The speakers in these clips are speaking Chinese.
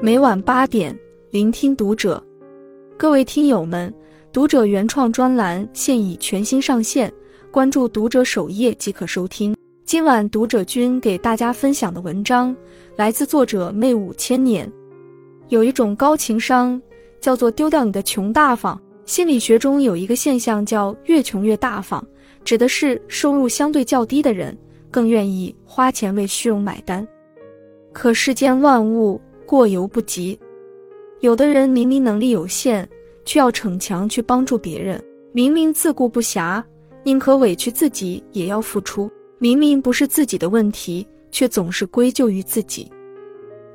每晚八点，聆听读者。各位听友们，读者原创专栏现已全新上线，关注读者首页即可收听。今晚读者君给大家分享的文章来自作者魅五千年。有一种高情商，叫做丢掉你的穷大方。心理学中有一个现象叫“越穷越大方”，指的是收入相对较低的人更愿意花钱为虚荣买单。可世间万物。过犹不及，有的人明明能力有限，却要逞强去帮助别人；明明自顾不暇，宁可委屈自己也要付出；明明不是自己的问题，却总是归咎于自己。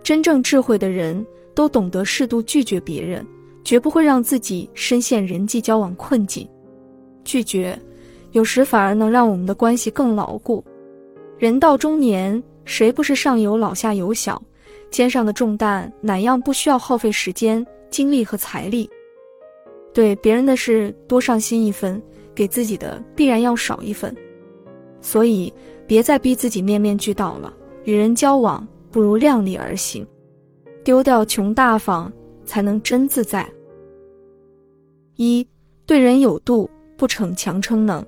真正智慧的人都懂得适度拒绝别人，绝不会让自己深陷人际交往困境。拒绝，有时反而能让我们的关系更牢固。人到中年，谁不是上有老下有小？肩上的重担哪样不需要耗费时间、精力和财力？对别人的事多上心一分，给自己的必然要少一分。所以，别再逼自己面面俱到了。与人交往，不如量力而行，丢掉穷大方，才能真自在。一对人有度，不逞强称能，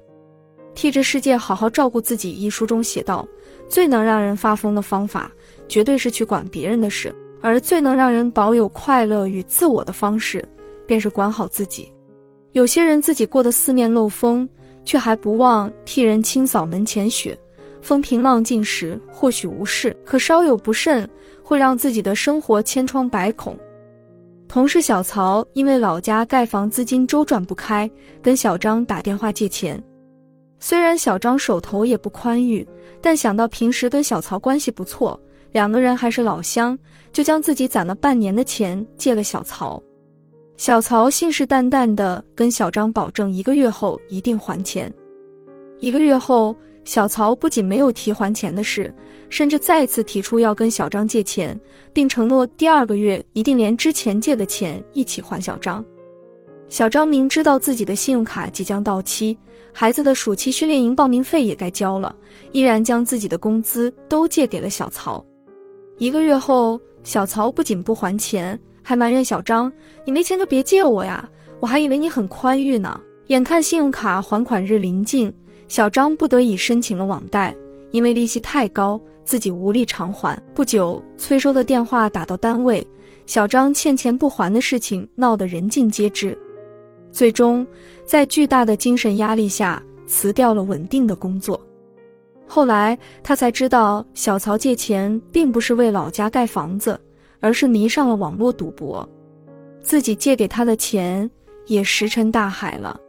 替这世界好好照顾自己。一书中写道：最能让人发疯的方法。绝对是去管别人的事，而最能让人保有快乐与自我的方式，便是管好自己。有些人自己过得四面漏风，却还不忘替人清扫门前雪。风平浪静时或许无事，可稍有不慎，会让自己的生活千疮百孔。同事小曹因为老家盖房资金周转不开，跟小张打电话借钱。虽然小张手头也不宽裕，但想到平时跟小曹关系不错。两个人还是老乡，就将自己攒了半年的钱借了小曹。小曹信誓旦旦地跟小张保证，一个月后一定还钱。一个月后，小曹不仅没有提还钱的事，甚至再次提出要跟小张借钱，并承诺第二个月一定连之前借的钱一起还小张。小张明知道自己的信用卡即将到期，孩子的暑期训练营报名费也该交了，依然将自己的工资都借给了小曹。一个月后，小曹不仅不还钱，还埋怨小张：“你没钱就别借我呀，我还以为你很宽裕呢。”眼看信用卡还款日临近，小张不得已申请了网贷，因为利息太高，自己无力偿还。不久，催收的电话打到单位，小张欠钱不还的事情闹得人尽皆知，最终在巨大的精神压力下辞掉了稳定的工作。后来他才知道，小曹借钱并不是为老家盖房子，而是迷上了网络赌博，自己借给他的钱也石沉大海了。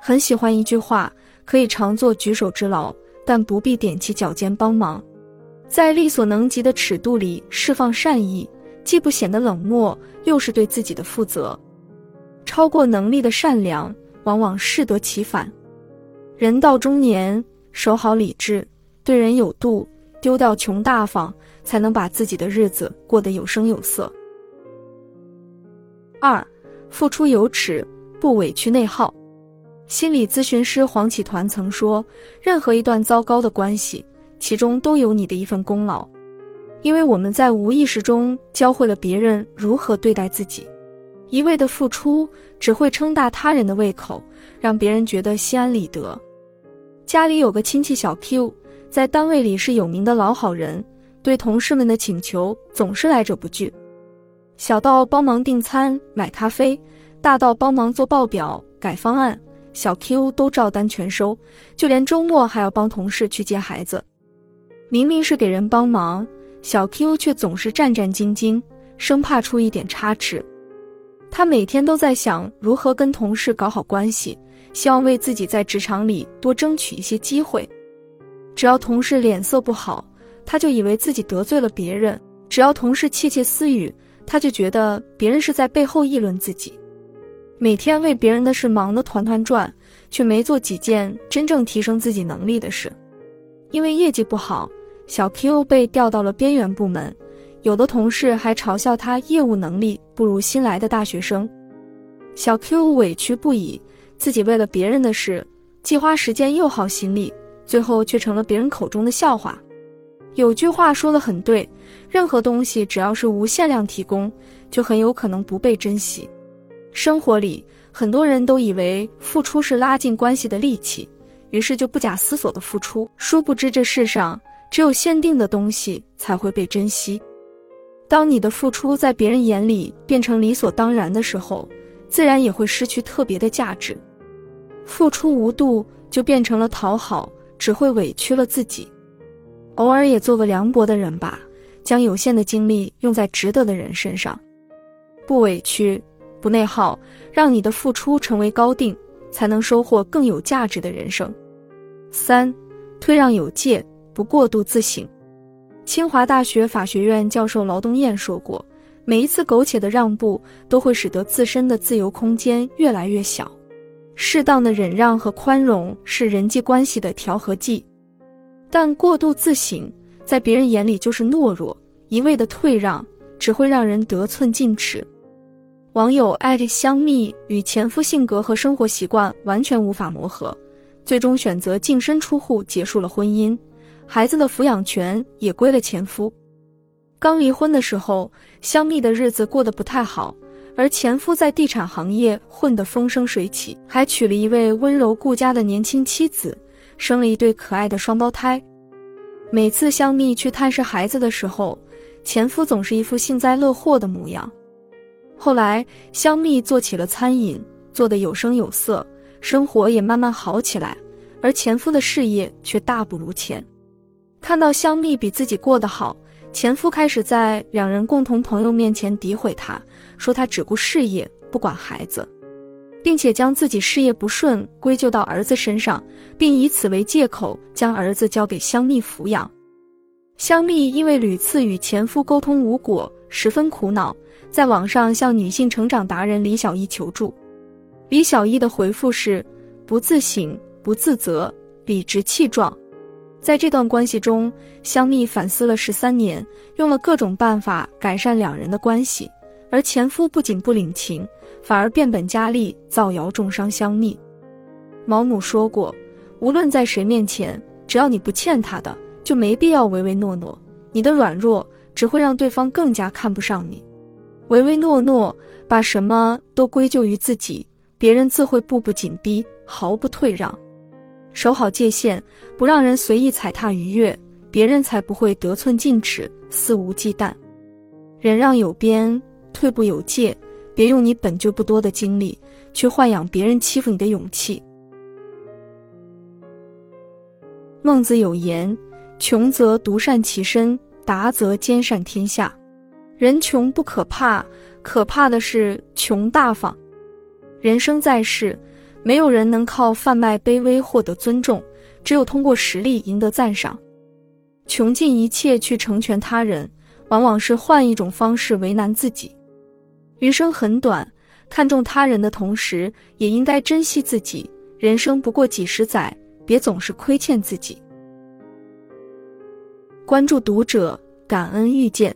很喜欢一句话：可以常做举手之劳，但不必踮起脚尖帮忙。在力所能及的尺度里释放善意，既不显得冷漠，又是对自己的负责。超过能力的善良，往往适得其反。人到中年。守好理智，对人有度，丢掉穷大方，才能把自己的日子过得有声有色。二，付出有尺，不委屈内耗。心理咨询师黄启团曾说：“任何一段糟糕的关系，其中都有你的一份功劳，因为我们在无意识中教会了别人如何对待自己。一味的付出，只会撑大他人的胃口，让别人觉得心安理得。”家里有个亲戚小 Q，在单位里是有名的老好人，对同事们的请求总是来者不拒。小到帮忙订餐、买咖啡，大到帮忙做报表、改方案，小 Q 都照单全收。就连周末还要帮同事去接孩子。明明是给人帮忙，小 Q 却总是战战兢兢，生怕出一点差池。他每天都在想如何跟同事搞好关系。希望为自己在职场里多争取一些机会。只要同事脸色不好，他就以为自己得罪了别人；只要同事窃窃私语，他就觉得别人是在背后议论自己。每天为别人的事忙得团团转，却没做几件真正提升自己能力的事。因为业绩不好，小 Q 被调到了边缘部门，有的同事还嘲笑他业务能力不如新来的大学生。小 Q 委屈不已。自己为了别人的事，既花时间又耗心力，最后却成了别人口中的笑话。有句话说的很对，任何东西只要是无限量提供，就很有可能不被珍惜。生活里，很多人都以为付出是拉近关系的利器，于是就不假思索的付出。殊不知，这世上只有限定的东西才会被珍惜。当你的付出在别人眼里变成理所当然的时候，自然也会失去特别的价值。付出无度，就变成了讨好，只会委屈了自己。偶尔也做个凉薄的人吧，将有限的精力用在值得的人身上，不委屈，不内耗，让你的付出成为高定，才能收获更有价值的人生。三，退让有界，不过度自省。清华大学法学院教授劳东燕说过，每一次苟且的让步，都会使得自身的自由空间越来越小。适当的忍让和宽容是人际关系的调和剂。但过度自省，在别人眼里就是懦弱；一味的退让，只会让人得寸进尺。网友艾特香蜜与前夫性格和生活习惯完全无法磨合，最终选择净身出户结束了婚姻，孩子的抚养权也归了前夫。刚离婚的时候，香蜜的日子过得不太好，而前夫在地产行业混得风生水起，还娶了一位温柔顾家的年轻妻子。生了一对可爱的双胞胎。每次香蜜去探视孩子的时候，前夫总是一副幸灾乐祸的模样。后来，香蜜做起了餐饮，做得有声有色，生活也慢慢好起来。而前夫的事业却大不如前。看到香蜜比自己过得好，前夫开始在两人共同朋友面前诋毁她，说她只顾事业，不管孩子。并且将自己事业不顺归咎到儿子身上，并以此为借口将儿子交给香蜜抚养。香蜜因为屡次与前夫沟通无果，十分苦恼，在网上向女性成长达人李小艺求助。李小艺的回复是：不自省，不自责，理直气壮。在这段关系中，香蜜反思了十三年，用了各种办法改善两人的关系，而前夫不仅不领情。反而变本加厉，造谣重伤香蜜。毛姆说过：“无论在谁面前，只要你不欠他的，就没必要唯唯诺诺。你的软弱只会让对方更加看不上你。唯唯诺诺，把什么都归咎于自己，别人自会步步紧逼，毫不退让。守好界限，不让人随意踩踏逾越，别人才不会得寸进尺，肆无忌惮。忍让有边，退步有界。”别用你本就不多的精力去豢养别人欺负你的勇气。孟子有言：“穷则独善其身，达则兼善天下。”人穷不可怕，可怕的是穷大方。人生在世，没有人能靠贩卖卑微获得尊重，只有通过实力赢得赞赏。穷尽一切去成全他人，往往是换一种方式为难自己。余生很短，看重他人的同时，也应该珍惜自己。人生不过几十载，别总是亏欠自己。关注读者，感恩遇见。